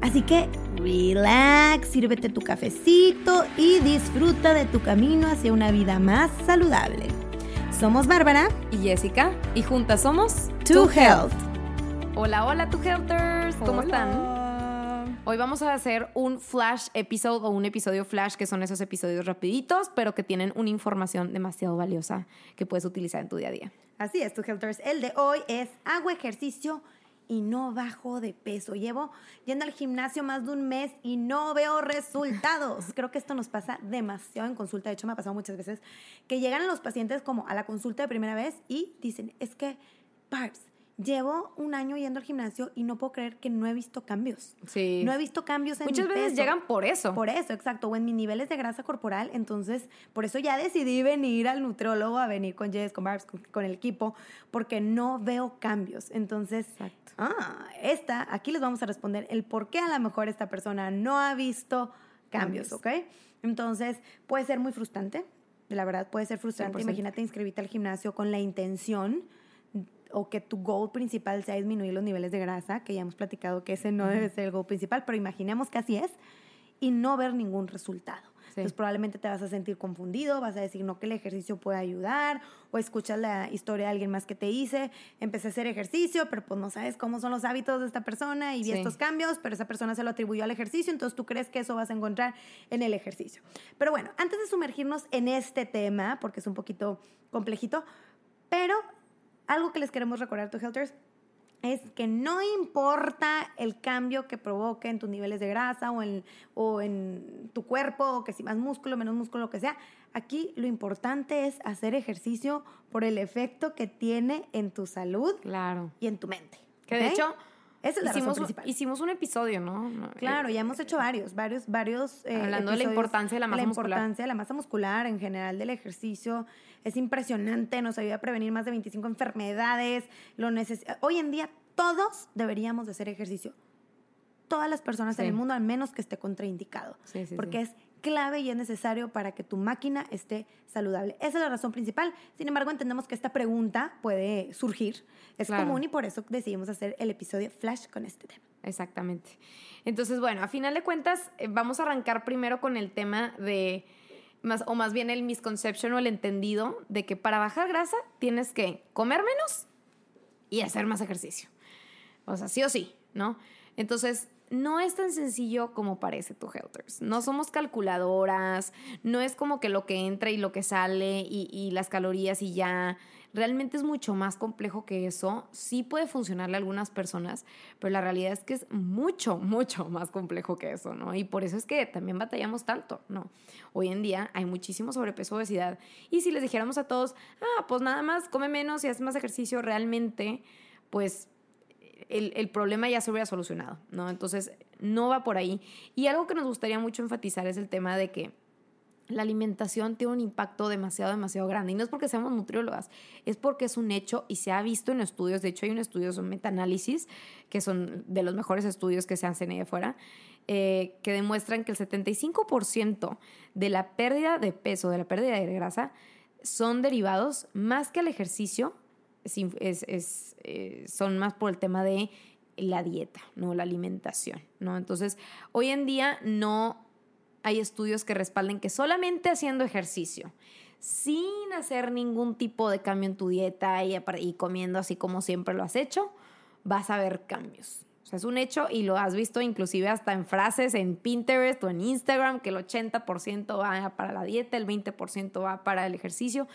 Así que relax, sírvete tu cafecito y disfruta de tu camino hacia una vida más saludable. Somos Bárbara y Jessica y juntas somos To Health. Hola, hola, To Healthers. ¿Cómo están? Hoy vamos a hacer un flash episode o un episodio flash, que son esos episodios rapiditos, pero que tienen una información demasiado valiosa que puedes utilizar en tu día a día. Así es, To Healthers. El de hoy es hago ejercicio y no bajo de peso. Llevo yendo al gimnasio más de un mes y no veo resultados. Creo que esto nos pasa demasiado en consulta. De hecho, me ha pasado muchas veces que llegan los pacientes como a la consulta de primera vez y dicen, es que, Barbs, llevo un año yendo al gimnasio y no puedo creer que no he visto cambios. Sí. No he visto cambios en Muchas mi veces peso. llegan por eso. Por eso, exacto. O en mis niveles de grasa corporal. Entonces, por eso ya decidí venir al nutriólogo, a venir con Jess, con Barbs, con, con el equipo, porque no veo cambios. Entonces, Exacto. ah, esta, aquí les vamos a responder el por qué a lo mejor esta persona no ha visto cambios, Cambios. ¿ok? Entonces, puede ser muy frustrante. La verdad, puede ser frustrante. 100%. Imagínate inscribirte al gimnasio con la intención o que tu goal principal sea disminuir los niveles de grasa, que ya hemos platicado que ese no debe ser el goal principal, pero imaginemos que así es, y no ver ningún resultado. Sí. Entonces probablemente te vas a sentir confundido, vas a decir no que el ejercicio puede ayudar, o escuchas la historia de alguien más que te dice, empecé a hacer ejercicio, pero pues no sabes cómo son los hábitos de esta persona y vi Sí. estos cambios, pero esa persona se lo atribuyó al ejercicio, entonces tú crees que eso vas a encontrar en el ejercicio. Pero bueno, antes de sumergirnos en este tema, porque es un poquito complejito, pero algo que les queremos recordar, tu Healthers, es que no importa el cambio que provoque en tus niveles de grasa o en, o en tu cuerpo, o que si más músculo, menos músculo, lo que sea, aquí lo importante es hacer ejercicio por el efecto que tiene en tu salud Claro. y en tu mente. Que de hecho, esa es la hicimos, principal. hicimos un episodio, ¿no? No, Claro, eh, ya hemos hecho varios, varios, varios. eh, Hablando de la importancia de la masa muscular. importancia de la masa muscular en general del ejercicio. Es impresionante, nos ayuda a prevenir más de 25 enfermedades. Lo neces- Hoy en día todos deberíamos de hacer ejercicio. Todas las personas en el mundo, al menos que esté contraindicado. Sí, sí, porque es clave y es necesario para que tu máquina esté saludable. Esa es la razón principal. Sin embargo, entendemos que esta pregunta puede surgir. Es Claro. común y por eso decidimos hacer el episodio Flash con este tema. Exactamente. Entonces, bueno, a final de cuentas, eh, vamos a arrancar primero con el tema de, más, o más bien el misconception o el entendido de que para bajar grasa tienes que comer menos y hacer más ejercicio. O sea, sí o sí, ¿no? Entonces, no es tan sencillo como parece tu Healthers. No somos calculadoras, no es como que lo que entra y lo que sale y, y las calorías y ya. Realmente es mucho más complejo que eso. Sí puede funcionarle a algunas personas, pero la realidad es que es mucho, mucho más complejo que eso, ¿no? Y por eso es que también batallamos tanto, ¿no? Hoy en día hay muchísimo sobrepeso, obesidad. Y si les dijéramos a todos, ah, pues nada más come menos y haz más ejercicio, realmente, pues el, problema ya se hubiera solucionado, ¿no? Entonces, no va por ahí. Y algo que nos gustaría mucho enfatizar es el tema de que la alimentación tiene un impacto demasiado, demasiado grande. Y no es porque seamos nutriólogas, es porque es un hecho y se ha visto en estudios. De hecho, hay un estudio, son metaanálisis, que son de los mejores estudios que se hacen ahí afuera, eh, que demuestran que el 75% de la pérdida de peso, de la pérdida de grasa, son derivados más que al ejercicio, es es- eh, son más por el tema de la dieta, ¿no? La alimentación, ¿no? Entonces, hoy en día no hay estudios que respalden que solamente haciendo ejercicio, sin hacer ningún tipo de cambio en tu dieta y, y comiendo así como siempre lo has hecho, vas a ver cambios. O sea, es un hecho y lo has visto inclusive hasta en frases en Pinterest o en Instagram, que el 80% va para la dieta, el 20% va para el ejercicio.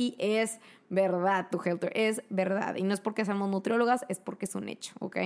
Y es verdad, tu Helter, es verdad. Y no es porque seamos nutriólogas, es porque es un hecho, ¿ok?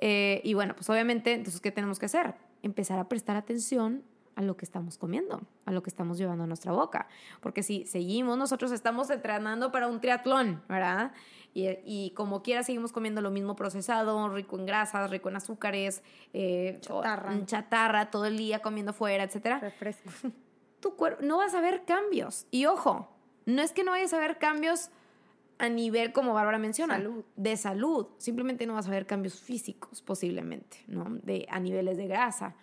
Eh, y bueno, pues obviamente, entonces, ¿qué tenemos que hacer? Empezar a prestar atención a lo que estamos comiendo, a lo que estamos llevando a nuestra boca. Porque si seguimos, nosotros estamos entrenando para un triatlón, ¿verdad? Y, como quiera seguimos comiendo lo mismo procesado, rico en grasas, rico en azúcares, eh, chatarra. chatarra, todo el día comiendo fuera, etcétera. Refresco. Tu cuerpo, no vas a ver cambios. Y ojo, no es que no vayas a ver cambios a nivel, como Bárbara menciona, de salud. Simplemente no vas a ver cambios físicos, posiblemente, ¿no? De, a niveles de grasa.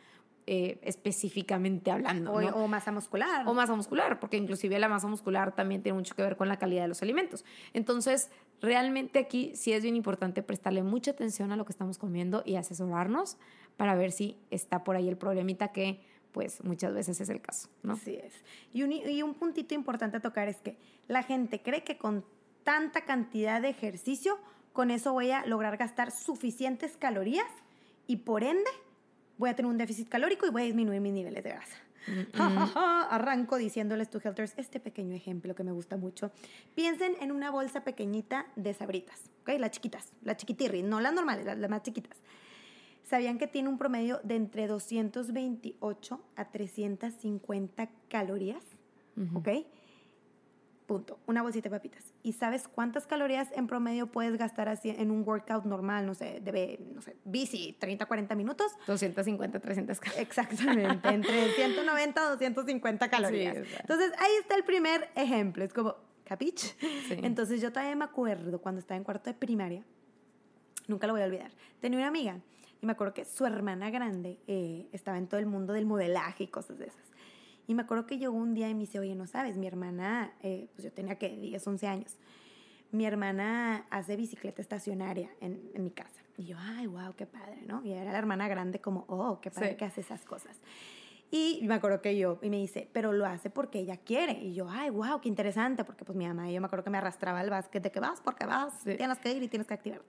Eh, específicamente hablando. O, masa muscular. O masa muscular, porque inclusive la masa muscular también tiene mucho que ver con la calidad de los alimentos. Entonces, realmente aquí sí es bien importante prestarle mucha atención a lo que estamos comiendo y asesorarnos para ver si está por ahí el problemita que pues muchas veces es el caso, ¿no? Así es. Y un, y un puntito importante a tocar es que la gente cree que con tanta cantidad de ejercicio, con eso voy a lograr gastar suficientes calorías y por ende voy a tener un déficit calórico y voy a disminuir mis niveles de grasa. Arranco diciéndoles to Helters este pequeño ejemplo que me gusta mucho. Piensen en una bolsa pequeñita de sabritas, ¿ok? Las chiquitas, las chiquitirri, no las normales, las, más chiquitas. ¿Sabían que tiene un promedio de entre 228 a 350 calorías? ¿Ok? Punto. Una bolsita de papitas. ¿Y sabes cuántas calorías en promedio puedes gastar así en un workout normal? No sé, de, no sé, bici, 30, 40 minutos. 250, 300 calorías. Exactamente, entre 190 a 250 calorías. Entonces, ahí está el primer ejemplo. Es como, ¿capich? Entonces, yo todavía me acuerdo cuando estaba en cuarto de primaria, nunca lo voy a olvidar. Tenía una amiga y me acuerdo que su hermana grande eh, estaba en todo el mundo del modelaje y cosas de esas. Y me acuerdo que llegó un día y me dice, oye, no sabes, mi hermana, eh, pues yo tenía que 10, 11 años, mi hermana hace bicicleta estacionaria en, en, mi casa. Y yo, ay, wow, qué padre, ¿no? Y era la hermana grande como, oh, qué padre que hace esas cosas. Y me acuerdo que yo, y me dice, pero lo hace porque ella quiere. Y yo, ay, wow, qué interesante, porque pues mi mamá, yo me acuerdo que me arrastraba al básquet de que vas porque vas, tienes que ir y tienes que activarte.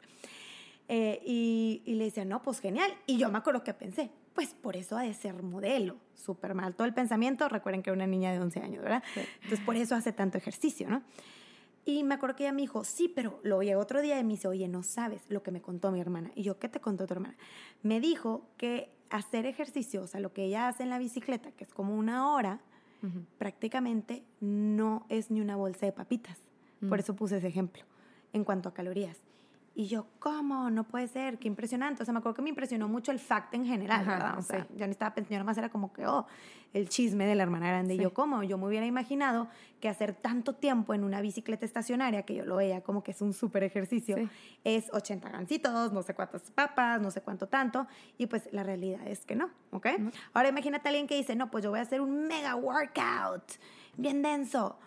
Eh, y, y, le decía, no, pues genial. Y yo me acuerdo que pensé, pues por eso ha de ser modelo. Súper mal todo el pensamiento. Recuerden que era una niña de 11 años, ¿verdad? Entonces por eso hace tanto ejercicio, ¿no? Y me acuerdo que ella me dijo, sí, pero lo llegó otro día y me dice, oye, no sabes lo que me contó mi hermana. Y yo, ¿qué te contó tu hermana? Me dijo que hacer ejercicio, o sea, lo que ella hace en la bicicleta, que es como una hora, prácticamente no es ni una bolsa de papitas. Por eso puse ese ejemplo en cuanto a calorías. Y yo, ¿cómo? No puede ser, qué impresionante. O sea, me acuerdo que me impresionó mucho el fact en general, ¿verdad? O sea, ya no estaba pensando, nada más era como que, oh, el chisme de la hermana grande. Y yo, ¿cómo? Yo me hubiera imaginado que hacer tanto tiempo en una bicicleta estacionaria, que yo lo veía como que es un súper ejercicio, es 80 gancitos, no sé cuántas papas, no sé cuánto tanto. Y pues la realidad es que no, ¿ok? Ahora imagínate a alguien que dice, no, pues yo voy a hacer un mega workout, bien denso.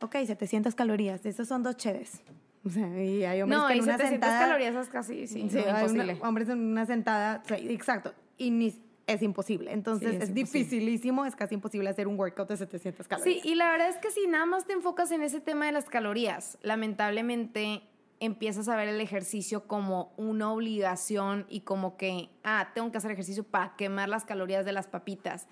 Ok, 700 calorías, esos son dos cheves. O sea, y hay hombres que en una sentada... calorías es casi, sí, sí imposible. hombres en una sentada, exacto, y ni, es imposible. Entonces es, dificilísimo, es casi imposible hacer un workout de 700 calorías. Sí, y la verdad es que si nada más te enfocas en ese tema de las calorías, lamentablemente empiezas a ver el ejercicio como una obligación y como que, ah, tengo que hacer ejercicio para quemar las calorías de las papitas.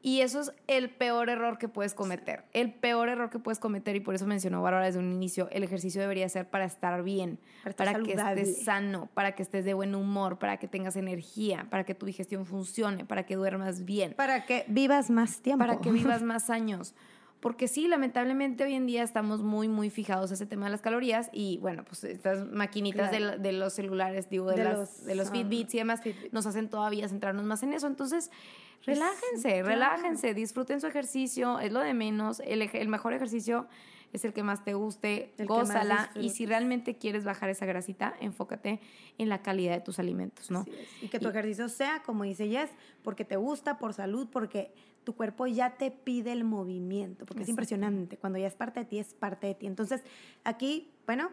Y eso es el peor error que puedes cometer. El peor error que puedes cometer, y por eso mencionó Bárbara desde un inicio, el ejercicio debería ser para estar bien, para, que estés sano, para que estés de buen humor, para que tengas energía, para que tu digestión funcione, para que duermas bien. Para que vivas más tiempo. Para que vivas más años. Porque sí, lamentablemente hoy en día estamos muy, muy fijados a ese tema de las calorías y bueno, pues estas maquinitas de, los celulares, digo, de, los, de los Fitbits y demás, nos hacen todavía centrarnos más en eso. Entonces, relájense, relájense, disfruten su ejercicio, es lo de menos. El, el mejor ejercicio es el que más te guste, gózala. Y si realmente quieres bajar esa grasita, enfócate en la calidad de tus alimentos, ¿no? Y que tu ejercicio sea, como dice Jess, porque te gusta, por salud, porque tu cuerpo ya te pide el movimiento, porque es impresionante. Cuando ya es parte de ti, es parte de ti. Entonces, aquí, bueno,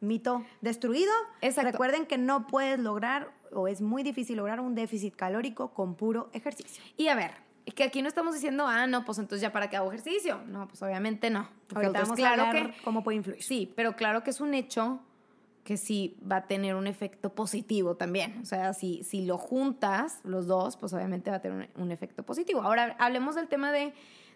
mito destruido. Recuerden que no puedes lograr o es muy difícil lograr un déficit calórico con puro ejercicio. Y a ver, es que aquí no estamos diciendo, ah, no, pues entonces ya para qué hago ejercicio. No, pues obviamente no. Ahorita vamos claro a que, cómo puede influir. Sí, pero claro que es un hecho que sí va a tener un efecto positivo también. O sea, si, si lo juntas los dos, pues obviamente va a tener un, efecto positivo. Ahora, hablemos del tema de,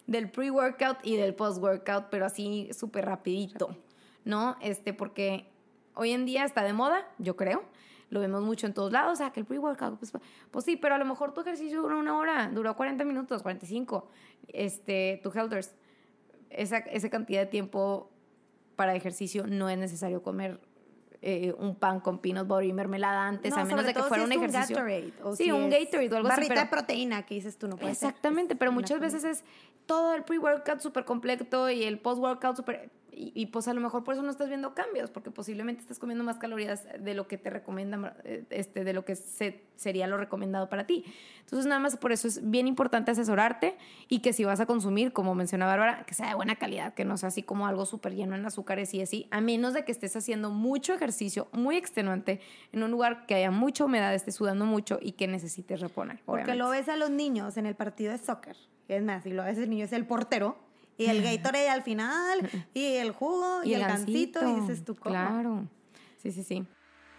del pre-workout y del post-workout, pero así súper rapidito, ¿no? Este, porque hoy en día está de moda, yo creo, lo vemos mucho en todos lados, o sea, que el pre-workout, pues, pues, sí, pero a lo mejor tu ejercicio duró una hora, duró 40 minutos, 45, este, tu healthers, esa, esa cantidad de tiempo para ejercicio no es necesario comer eh, un pan con peanut butter y mermelada antes, a menos de que fuera un ejercicio. Gatorade, o sí, si un Gatorade o algo barrita así. de proteína que dices tú no puedes Exactamente, pero muchas veces es todo el pre-workout súper completo y el post-workout súper... Y, y, pues a lo mejor por eso no estás viendo cambios, porque posiblemente estás comiendo más calorías de lo que te recomiendan, eh, este, de lo que se, sería lo recomendado para ti. Entonces nada más por eso es bien importante asesorarte y que si vas a consumir, como menciona Bárbara, que sea de buena calidad, que no sea así como algo súper lleno en azúcares y así, a menos de que estés haciendo mucho ejercicio, muy extenuante, en un lugar que haya mucha humedad, estés sudando mucho y que necesites reponer. Porque lo ves a los niños en el partido de soccer. Es más, y lo ves el niño es el portero y el Gatorade al final, y el jugo, y, y el gansito, y dices tú, ¿cómo? Claro, sí, sí, sí.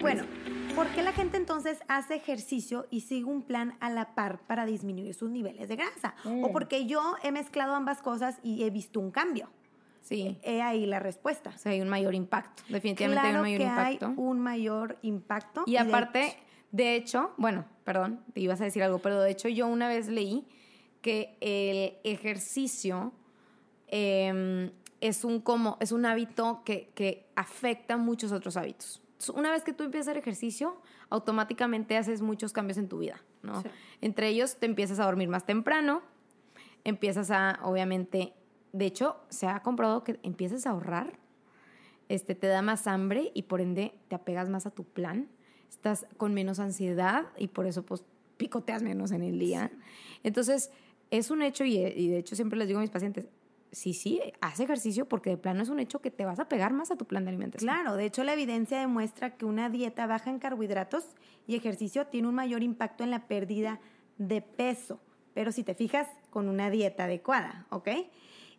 Bueno, ¿por qué la gente entonces hace ejercicio y sigue un plan a la par para disminuir sus niveles de grasa? Mm. O porque yo he mezclado ambas cosas y he visto un cambio. Sí. He ahí la respuesta. O sea, hay un mayor impacto. Definitivamente claro hay un mayor que impacto. Hay un mayor impacto. Y, y aparte, de hecho, de hecho, bueno, perdón, te ibas a decir algo, pero de hecho yo una vez leí que el ejercicio eh, es un como, es un hábito que, que afecta muchos otros hábitos una vez que tú empiezas a hacer ejercicio, automáticamente haces muchos cambios en tu vida, ¿no? Sí. Entre ellos, te empiezas a dormir más temprano, empiezas a, obviamente, de hecho, se ha comprobado que empiezas a ahorrar, este, te da más hambre y por ende te apegas más a tu plan, estás con menos ansiedad y por eso, pues, picoteas menos en el día. Sí. Entonces, es un hecho y, y de hecho siempre les digo a mis pacientes, sí, sí, haz ejercicio porque de plano es un hecho que te vas a pegar más a tu plan de alimentación. Claro, de hecho la evidencia demuestra que una dieta baja en carbohidratos y ejercicio tiene un mayor impacto en la pérdida de peso, pero si te fijas, con una dieta adecuada, ¿ok?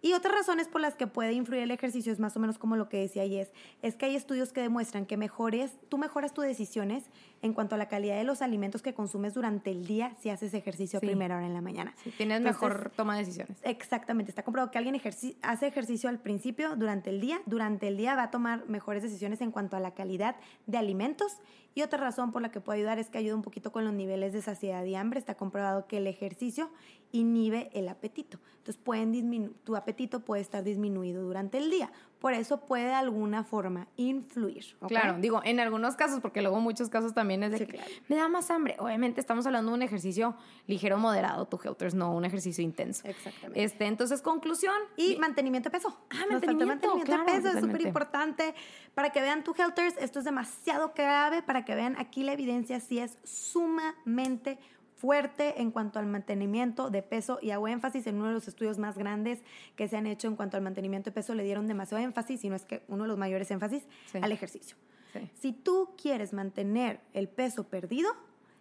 Y otras razones por las que puede influir el ejercicio es más o menos como lo que decía Yes, es que hay estudios que demuestran que mejores, tú mejoras tus decisiones en cuanto a la calidad de los alimentos que consumes durante el día si haces ejercicio Sí. a primera hora en la mañana. Sí, tienes Entonces, mejor toma de decisiones. Exactamente, está comprobado que alguien ejerci- hace ejercicio al principio, durante el día, durante el día va a tomar mejores decisiones en cuanto a la calidad de alimentos. Y otra razón por la que puede ayudar es que ayuda un poquito con los niveles de saciedad y hambre. Está comprobado que el ejercicio inhibe el apetito. Entonces pueden tu apetito puede estar disminuido durante el día. Por eso puede de alguna forma influir. Claro, digo, en algunos casos, porque luego muchos casos también es de Sí, que claro. me da más hambre. Obviamente estamos hablando de un ejercicio ligero, moderado, tu Helters, no un ejercicio intenso. Exactamente. Este, entonces, conclusión. Y mantenimiento de peso. Ah, mantenimiento, mantenimiento claro, de peso, es súper importante. Para que vean tu Helters, esto es demasiado grave. Para que vean aquí la evidencia sí es sumamente fuerte en cuanto al mantenimiento de peso y hago énfasis en uno de los estudios más grandes que se han hecho en cuanto al mantenimiento de peso le dieron demasiado énfasis y no es que uno de los mayores énfasis Sí. al ejercicio. Sí, Si tú quieres mantener el peso perdido,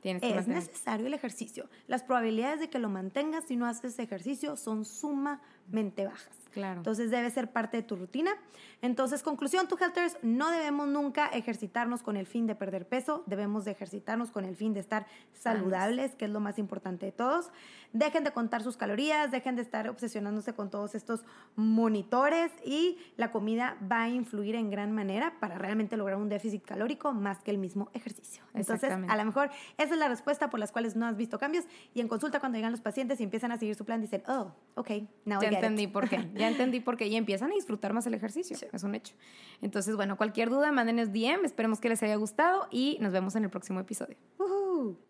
tienes es mantener. necesario el ejercicio. Las probabilidades de que lo mantengas si no haces ejercicio son sumamente bajas. Claro. Entonces debe ser parte de tu rutina. Entonces, conclusión, tu Helters, no debemos nunca ejercitarnos con el fin de perder peso, debemos de ejercitarnos con el fin de estar saludables, que es lo más importante de todos. Dejen de contar sus calorías, dejen de estar obsesionándose con todos estos monitores y la comida va a influir en gran manera para realmente lograr un déficit calórico más que el mismo ejercicio. Entonces, a lo mejor esa es la respuesta por las cuales no has visto cambios y en consulta cuando llegan los pacientes y empiezan a seguir su plan dicen, oh, ok, now I Ya get it". Entendí por qué. Ya entendí por qué. Y empiezan a disfrutar más el ejercicio. Es un hecho. Entonces, bueno, cualquier duda, mándenos DM. Esperemos que les haya gustado y nos vemos en el próximo episodio. Woohoo.